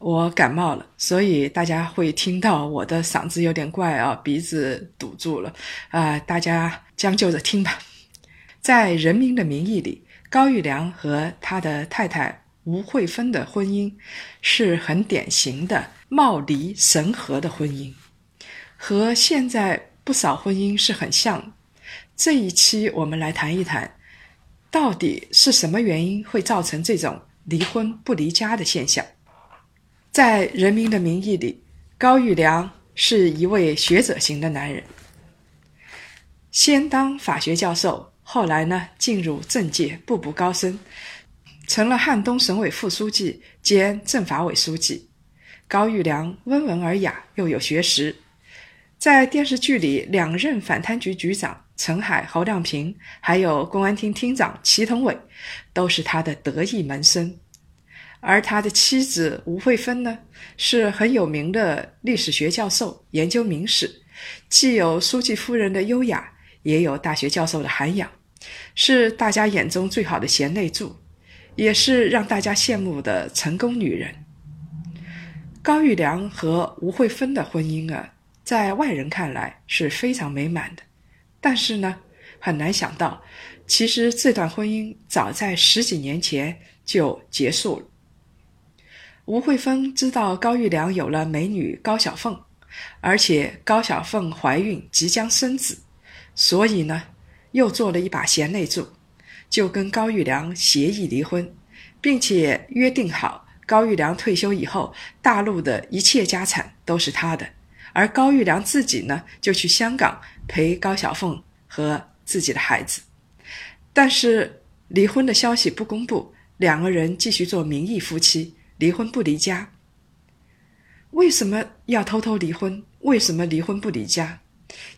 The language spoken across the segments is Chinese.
我感冒了，所以大家会听到我的嗓子有点怪啊，鼻子堵住了啊，大家将就着听吧。在《人民的名义》里，高育良和他的太太吴慧芬的婚姻是很典型的貌离神合的婚姻，和现在不少婚姻是很像。这一期我们来谈一谈，到底是什么原因会造成这种离婚不离家的现象？在《人民的名义》里，高育良是一位学者型的男人，先当法学教授，后来呢进入政界，步步高升，成了汉东省委副书记兼政法委书记。高育良温文尔雅，又有学识，在电视剧里，两任反贪局局长陈海、侯亮平，还有公安厅厅长祁同伟，都是他的得意门生。而他的妻子吴慧芬呢，是很有名的历史学教授，研究明史，既有书记夫人的优雅，也有大学教授的涵养，是大家眼中最好的贤内助，也是让大家羡慕的成功女人。高育良和吴慧芬的婚姻啊，在外人看来是非常美满的，但是呢，很难想到，其实这段婚姻早在十几年前就结束了。吴慧芬知道高育良有了美女高小凤，而且高小凤怀孕即将生子，所以呢，又做了一把贤内助，就跟高育良协议离婚，并且约定好高育良退休以后，大陆的一切家产都是他的，而高育良自己呢，就去香港陪高小凤和自己的孩子。但是离婚的消息不公布，两个人继续做名义夫妻。离婚不离家，为什么要偷偷离婚？为什么离婚不离家？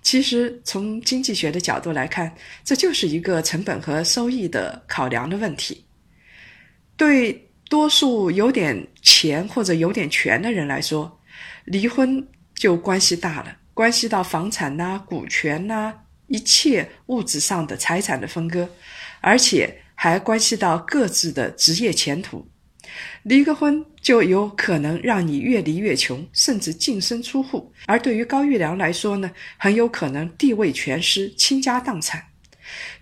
其实从经济学的角度来看，这就是一个成本和收益的考量的问题。对多数有点钱或者有点权的人来说，离婚就关系大了，关系到房产呐、股权呐、一切物质上的财产的分割，而且还关系到各自的职业前途。离个婚就有可能让你越离越穷，甚至净身出户；而对于高玉良来说呢，很有可能地位全失，倾家荡产。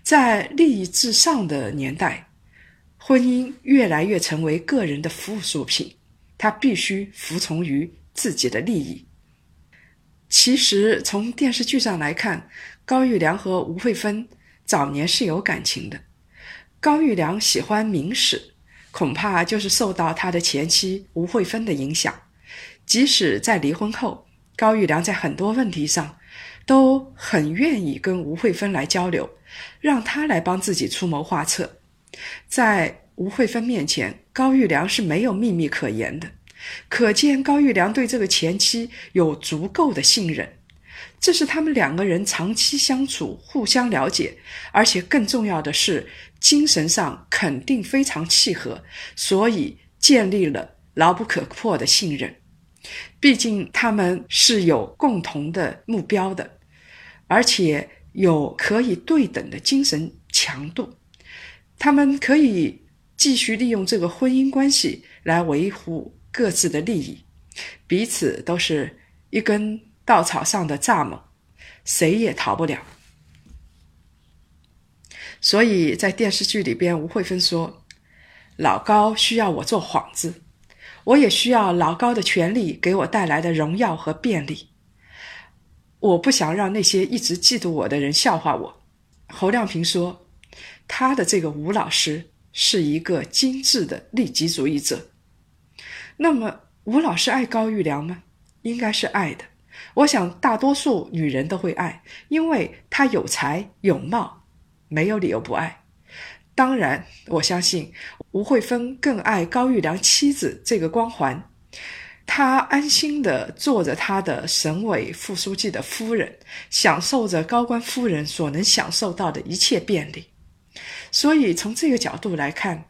在利益至上的年代，婚姻越来越成为个人的附属品，他必须服从于自己的利益。其实从电视剧上来看，高玉良和吴慧芬早年是有感情的。高育良喜欢明史。恐怕就是受到他的前妻吴慧芬的影响，即使在离婚后，高育良在很多问题上都很愿意跟吴慧芬来交流，让他来帮自己出谋划策。在吴慧芬面前，高育良是没有秘密可言的，可见高育良对这个前妻有足够的信任。这是他们两个人长期相处、互相了解，而且更重要的是，精神上肯定非常契合，所以建立了牢不可破的信任。毕竟他们是有共同的目标的，而且有可以对等的精神强度，他们可以继续利用这个婚姻关系来维护各自的利益，彼此都是一根。稻草上的蚱蜢，谁也逃不了。所以在电视剧里边，吴慧芬说：“老高需要我做幌子，我也需要老高的权利给我带来的荣耀和便利。我不想让那些一直嫉妒我的人笑话我。”侯亮平说：“他的这个吴老师是一个精致的利己主义者。”那么，吴老师爱高育良吗？应该是爱的。我想，大多数女人都会爱，因为她有才有貌，没有理由不爱。当然，我相信吴慧芬更爱高育良妻子这个光环。他安心的做着他的省委副书记的夫人，享受着高官夫人所能享受到的一切便利。所以从这个角度来看，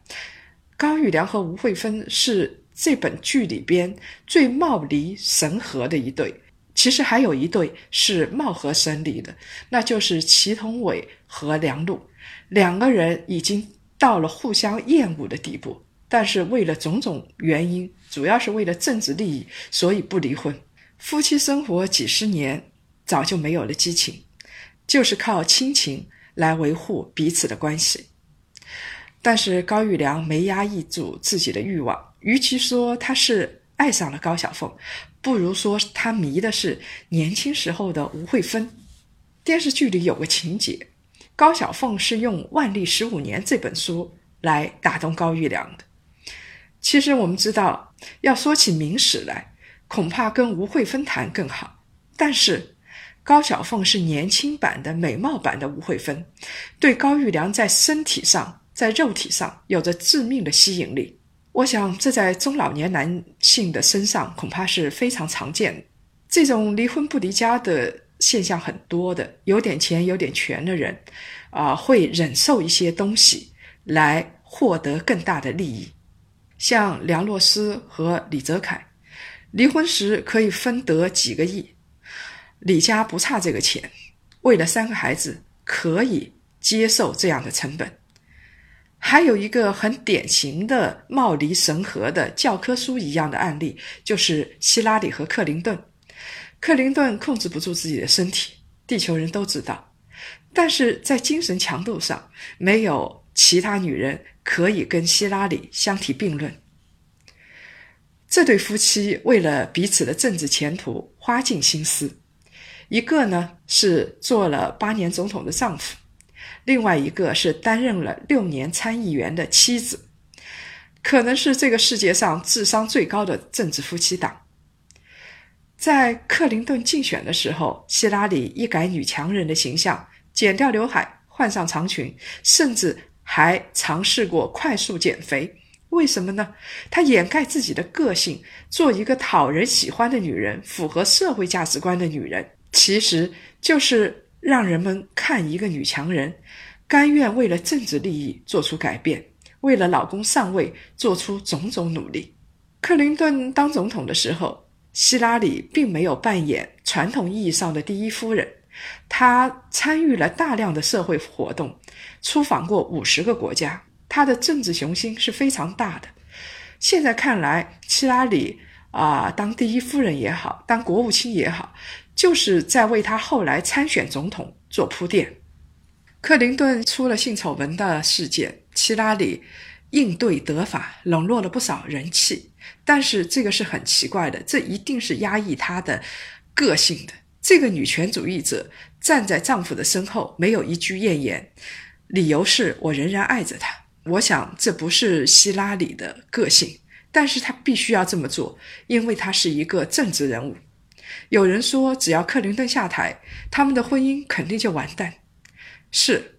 高育良和吴慧芬是这本剧里边最貌离神合的一对。其实还有一对是貌合神离的，那就是祁同伟和梁璐，两个人已经到了互相厌恶的地步。但是为了种种原因，主要是为了政治利益，所以不离婚。夫妻生活几十年，早就没有了激情，就是靠亲情来维护彼此的关系。但是高育良没压抑住自己的欲望，与其说他是爱上了高小凤，不如说他迷的是年轻时候的吴慧芬。电视剧里有个情节，高小凤是用《万历十五年》这本书来打动高育良的。其实我们知道，要说起明史来，恐怕跟吴慧芬谈更好。但是高小凤是年轻版的、美貌版的吴慧芬，对高育良在身体上、在肉体上有着致命的吸引力。我想，这在中老年男性的身上恐怕是非常常见的。这种离婚不离家的现象很多的，有点钱、有点权的人，啊，会忍受一些东西来获得更大的利益。像梁洛施和李泽楷，离婚时可以分得几个亿，李家不差这个钱，为了三个孩子可以接受这样的成本。还有一个很典型的貌离神合的教科书一样的案例，就是希拉里和克林顿。克林顿控制不住自己的身体，地球人都知道，但是在精神强度上没有。其他女人可以跟希拉里相提并论。这对夫妻为了彼此的政治前途花尽心思，一个呢是做了八年总统的丈夫，另外一个是担任了六年参议员的妻子，可能是这个世界上智商最高的政治夫妻档。在克林顿竞选的时候，希拉里一改女强人的形象，剪掉刘海，换上长裙，甚至。还尝试过快速减肥，为什么呢？她掩盖自己的个性，做一个讨人喜欢的女人，符合社会价值观的女人，其实就是让人们看一个女强人，甘愿为了政治利益做出改变，为了老公上位做出种种努力。克林顿当总统的时候，希拉里并没有扮演传统意义上的第一夫人。她参与了大量的社会活动，出访过五十个国家。她的政治雄心是非常大的。现在看来，希拉里啊，当第一夫人也好，当国务卿也好，就是在为他后来参选总统做铺垫。克林顿出了性丑闻的事件，希拉里应对得法，笼络了不少人气。但是这个是很奇怪的，这一定是压抑她的个性的。这个女权主义者站在丈夫的身后，没有一句怨言，理由是我仍然爱着他。我想这不是希拉里的个性，但是她必须要这么做，因为她是一个政治人物。有人说，只要克林顿下台，他们的婚姻肯定就完蛋。是，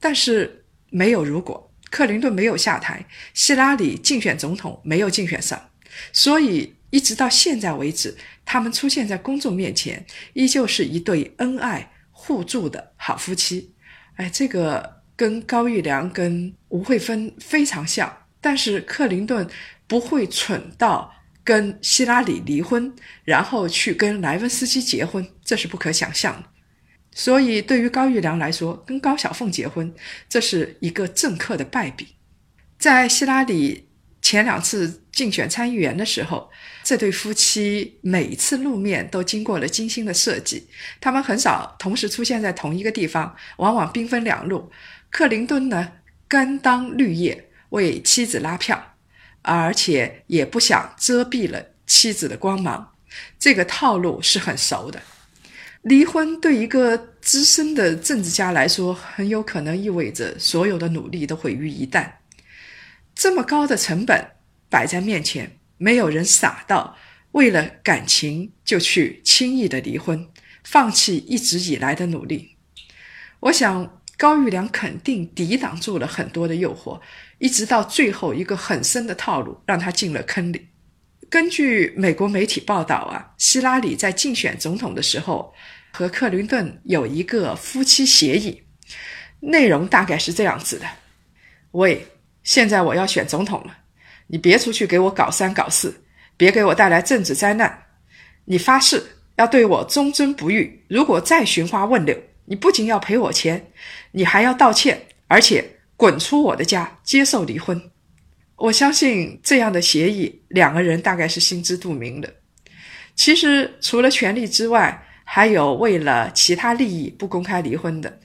但是没有如果，克林顿没有下台，希拉里竞选总统没有竞选上，所以。一直到现在为止，他们出现在公众面前，依旧是一对恩爱互助的好夫妻。哎，这个跟高育良、跟吴慧芬非常像。但是克林顿不会蠢到跟希拉里离婚，然后去跟莱文斯基结婚，这是不可想象的。所以，对于高育良来说，跟高小凤结婚，这是一个政客的败笔。在希拉里前两次竞选参议员的时候。这对夫妻每一次露面都经过了精心的设计，他们很少同时出现在同一个地方，往往兵分两路。克林顿呢，甘当绿叶为妻子拉票，而且也不想遮蔽了妻子的光芒。这个套路是很熟的。离婚对一个资深的政治家来说，很有可能意味着所有的努力都毁于一旦。这么高的成本摆在面前。没有人傻到为了感情就去轻易的离婚，放弃一直以来的努力。我想高育良肯定抵挡住了很多的诱惑，一直到最后一个很深的套路让他进了坑里。根据美国媒体报道啊，希拉里在竞选总统的时候和克林顿有一个夫妻协议，内容大概是这样子的：喂，现在我要选总统了，你别出去给我搞三搞四，别给我带来政治灾难。你发誓要对我忠贞不渝，如果再寻花问柳，你不仅要赔我钱，你还要道歉，而且滚出我的家，接受离婚。我相信这样的协议，两个人大概是心知肚明的。其实除了权利之外，还有为了其他利益不公开离婚的。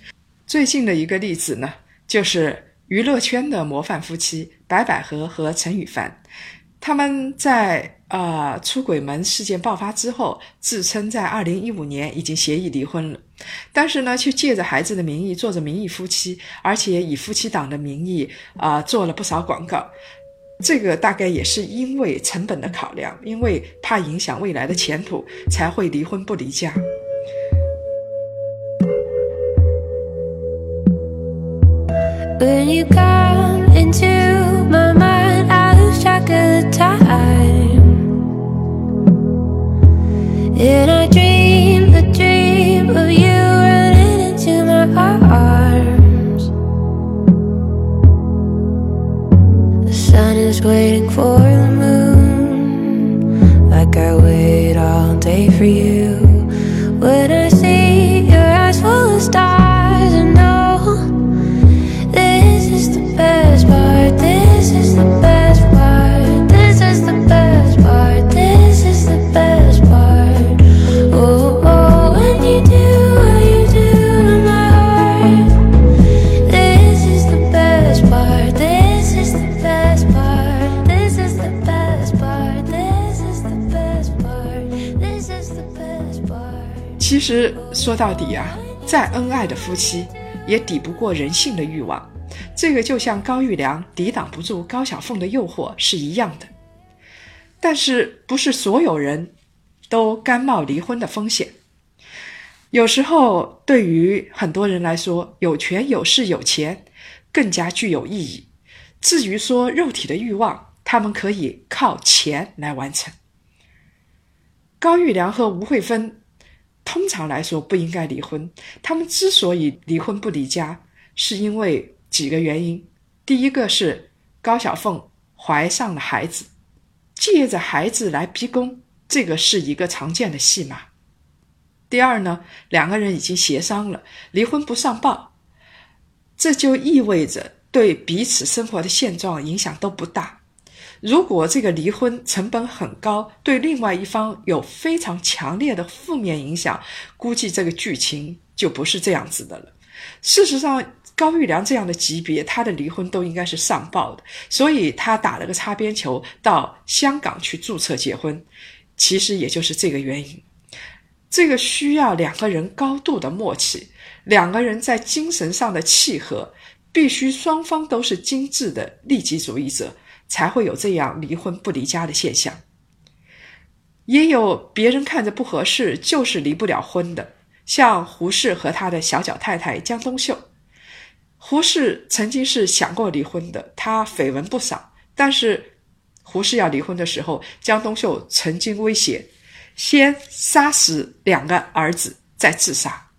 最近的一个例子呢，就是娱乐圈的模范夫妻白百合和陈羽凡，他们在。呃，出轨门事件爆发之后，自称在二零一五年已经协议离婚了，但是呢，却借着孩子的名义做着名义夫妻，而且以夫妻档的名义啊做了不少广告。这个大概也是因为成本的考量，因为怕影响未来的前途，才会离婚不离家。When you come into my mind, I lose track it. And 说到底啊，再恩爱的夫妻也抵不过人性的欲望。这个就像高玉良抵挡不住高小凤的诱惑是一样的。但是，不是所有人都甘冒离婚的风险。有时候，对于很多人来说，有权有势有钱更加具有意义。至于说肉体的欲望，他们可以靠钱来完成。高玉良和吴慧芬通常来说不应该离婚。他们之所以离婚不离家，是因为几个原因。第一个是高小凤怀上了孩子，借着孩子来逼宫，这个是一个常见的戏码。第二呢，两个人已经协商了离婚不上报，这就意味着对彼此生活的现状影响都不大。如果这个离婚成本很高，对另外一方有非常强烈的负面影响，估计这个剧情就不是这样子的了。事实上，高育良这样的级别，他的离婚都应该是上报的，所以他打了个擦边球到香港去注册结婚，其实也就是这个原因。这个需要两个人高度的默契，两个人在精神上的契合，必须双方都是精致的利己主义者。才会有这样离婚不离家的现象。也有别人看着不合适，就是离不了婚的，像胡适和他的小脚太太江冬秀。胡适曾经是想过离婚的，他绯闻不少。但是胡适要离婚的时候，江冬秀曾经威胁，先杀死两个儿子，再自杀。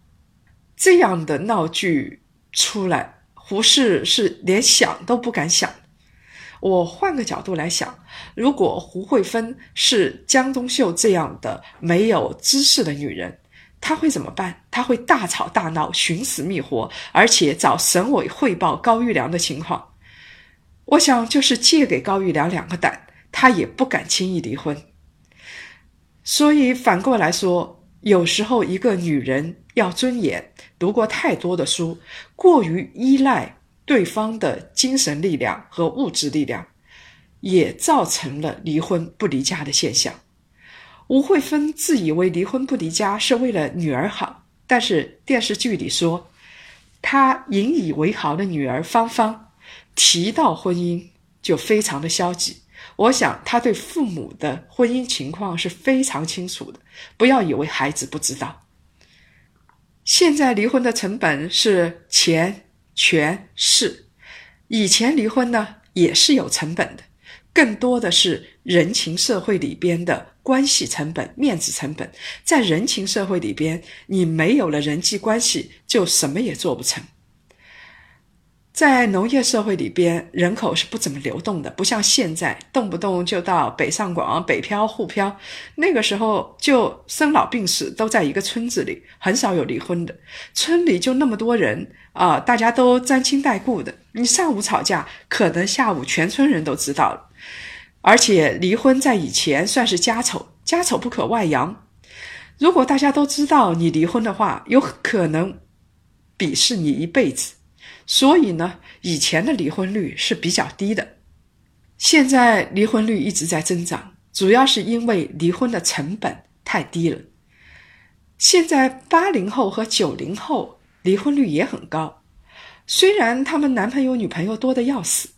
这样的闹剧出来，胡适是连想都不敢想。我换个角度来想，如果胡慧芬是江冬秀这样的没有知识的女人，她会怎么办？她会大吵大闹、寻死觅活，而且找省委汇报高育良的情况。我想，就是借给高育良两个胆，她也不敢轻易离婚。所以反过来说，有时候一个女人要尊严，读过太多的书，过于依赖。对方的精神力量和物质力量，也造成了离婚不离家的现象。吴慧芬自以为离婚不离家是为了女儿好，但是电视剧里说，她引以为豪的女儿芳芳提到婚姻就非常的消极。我想她对父母的婚姻情况是非常清楚的，不要以为孩子不知道。现在离婚的成本是钱。全是，以前离婚呢也是有成本的，更多的是人情社会里边的关系成本、面子成本。在人情社会里边，你没有了人际关系，就什么也做不成。在农业社会里边，人口是不怎么流动的，不像现在，动不动就到北上广、北漂、沪漂。那个时候，就生老病死都在一个村子里，很少有离婚的。村里就那么多人啊，大家都沾亲带故的。你上午吵架，可能下午全村人都知道了。而且离婚在以前算是家丑，家丑不可外扬。如果大家都知道你离婚的话，有可能鄙视你一辈子。所以呢，以前的离婚率是比较低的，现在离婚率一直在增长，主要是因为离婚的成本太低了。现在八零后和九零后离婚率也很高，虽然他们男朋友女朋友多的要死，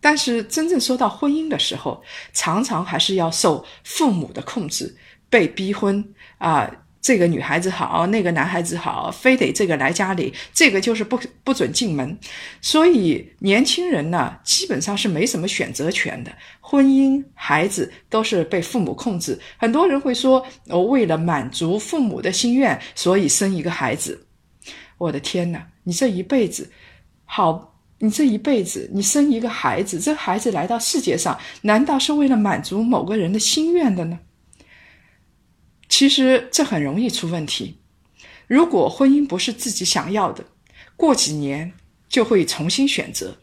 但是真正说到婚姻的时候，常常还是要受父母的控制，被逼婚啊。这个女孩子好，那个男孩子好，非得这个来家里，这个就是不不准进门。所以年轻人呢，基本上是没什么选择权的。婚姻、孩子都是被父母控制。很多人会说：“我为了满足父母的心愿，所以生一个孩子。”我的天哪！你这一辈子，好，你这一辈子，你生一个孩子，这孩子来到世界上，难道是为了满足某个人的心愿的呢？其实这很容易出问题。如果婚姻不是自己想要的，过几年就会重新选择。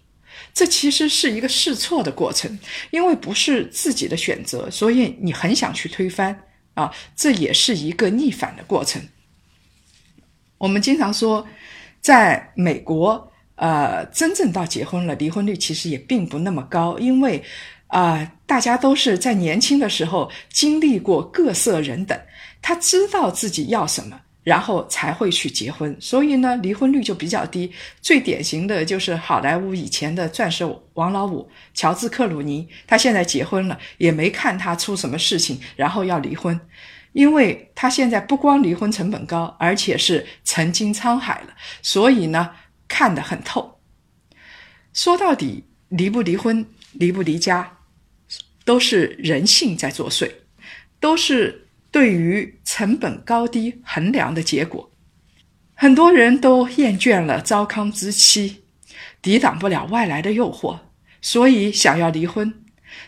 这其实是一个试错的过程，因为不是自己的选择，所以你很想去推翻啊，这也是一个逆反的过程。我们经常说，在美国，呃，真正到结婚了，离婚率其实也并不那么高，因为。啊，大家都是在年轻的时候经历过各色人等，他知道自己要什么，然后才会去结婚，所以呢，离婚率就比较低。最典型的就是好莱坞以前的钻石王老五乔治克鲁尼，他现在结婚了，也没看他出什么事情，然后要离婚，因为他现在不光离婚成本高，而且是曾经沧海了，所以呢，看得很透。说到底，离不离婚，离不离家。都是人性在作祟，都是对于成本高低衡量的结果。很多人都厌倦了糟糠之妻，抵挡不了外来的诱惑，所以想要离婚。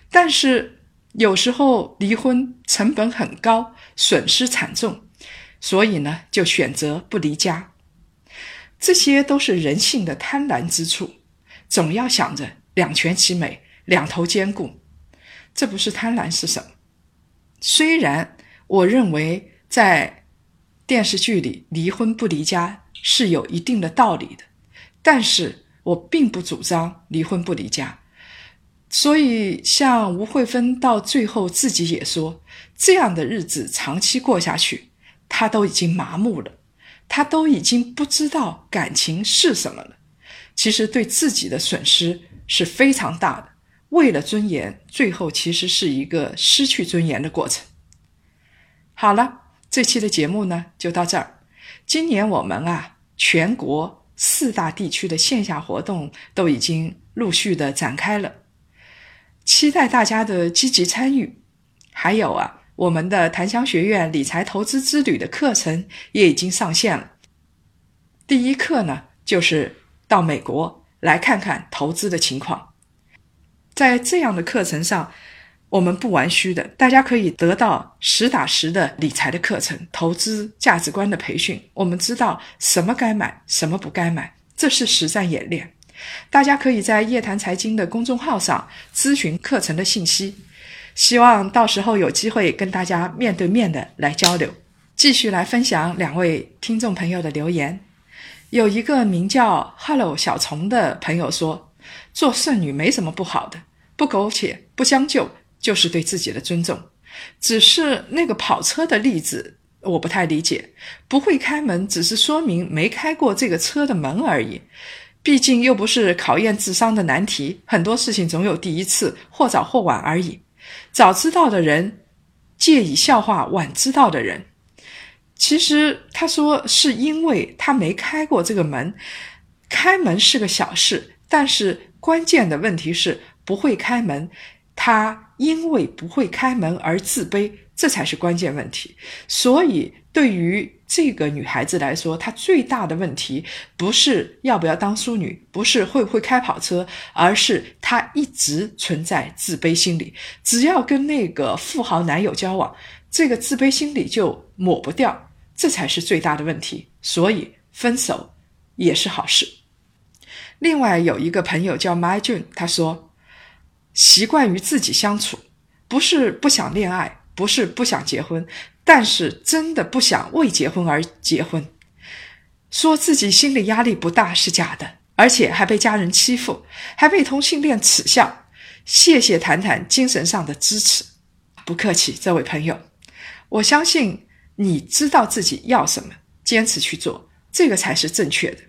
但是有时候离婚成本很高，损失惨重，所以呢就选择不离家。这些都是人性的贪婪之处，总要想着两全其美，两头兼顾。这不是贪婪是什么？虽然我认为在电视剧里离婚不离家是有一定的道理的，但是我并不主张离婚不离家。所以，像吴慧芬到最后自己也说，这样的日子长期过下去，她都已经麻木了，她都已经不知道感情是什么了。其实对自己的损失是非常大的。为了尊严，最后其实是一个失去尊严的过程。好了，这期的节目呢就到这儿。今年我们啊，全国四大地区的线下活动都已经陆续的展开了，期待大家的积极参与。还有啊，我们的檀香学院理财投资之旅的课程也已经上线了。第一课呢，就是到美国来看看投资的情况。在这样的课程上，我们不玩虚的，大家可以得到实打实的理财的课程、投资价值观的培训。我们知道什么该买，什么不该买，这是实战演练。大家可以在夜谈财经的公众号上咨询课程的信息。希望到时候有机会跟大家面对面的来交流。继续来分享两位听众朋友的留言。有一个名叫 Hello 小虫的朋友说：“做剩女没什么不好的。”不苟且，不将就，就是对自己的尊重。只是那个跑车的例子，我不太理解。不会开门，只是说明没开过这个车的门而已。毕竟又不是考验智商的难题，很多事情总有第一次，或早或晚而已。早知道的人，借以笑话晚知道的人。其实他说是因为他没开过这个门，开门是个小事，但是关键的问题是。不会开门，他因为不会开门而自卑，这才是关键问题。所以，对于这个女孩子来说，她最大的问题不是要不要当淑女，不是会不会开跑车，而是她一直存在自卑心理。只要跟那个富豪男友交往，这个自卑心理就抹不掉，这才是最大的问题。所以，分手也是好事。另外有一个朋友叫 My June，他说：“习惯于自己相处，不是不想恋爱，不是不想结婚，但是真的不想为结婚而结婚。说自己心理压力不大是假的，而且还被家人欺负，还被同性恋耻笑。谢谢谈谈精神上的支持，不客气，这位朋友，我相信你知道自己要什么，坚持去做，这个才是正确的。”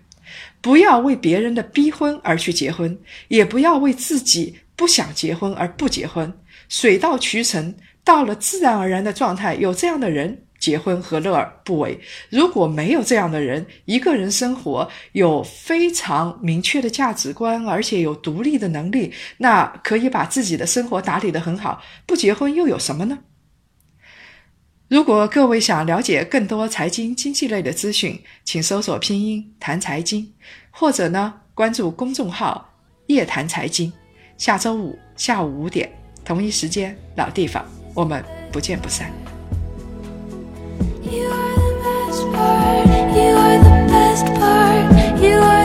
不要为别人的逼婚而去结婚，也不要为自己不想结婚而不结婚。水到渠成，到了自然而然的状态，有这样的人结婚何乐而不为？如果没有这样的人，一个人生活有非常明确的价值观，而且有独立的能力，那可以把自己的生活打理得很好，不结婚又有什么呢？如果各位想了解更多财经经济类的资讯，请搜索拼音谈财经，或者呢关注公众号夜谈财经。下周五下午五点同一时间老地方，我们不见不散。You are the best part. You are the best part.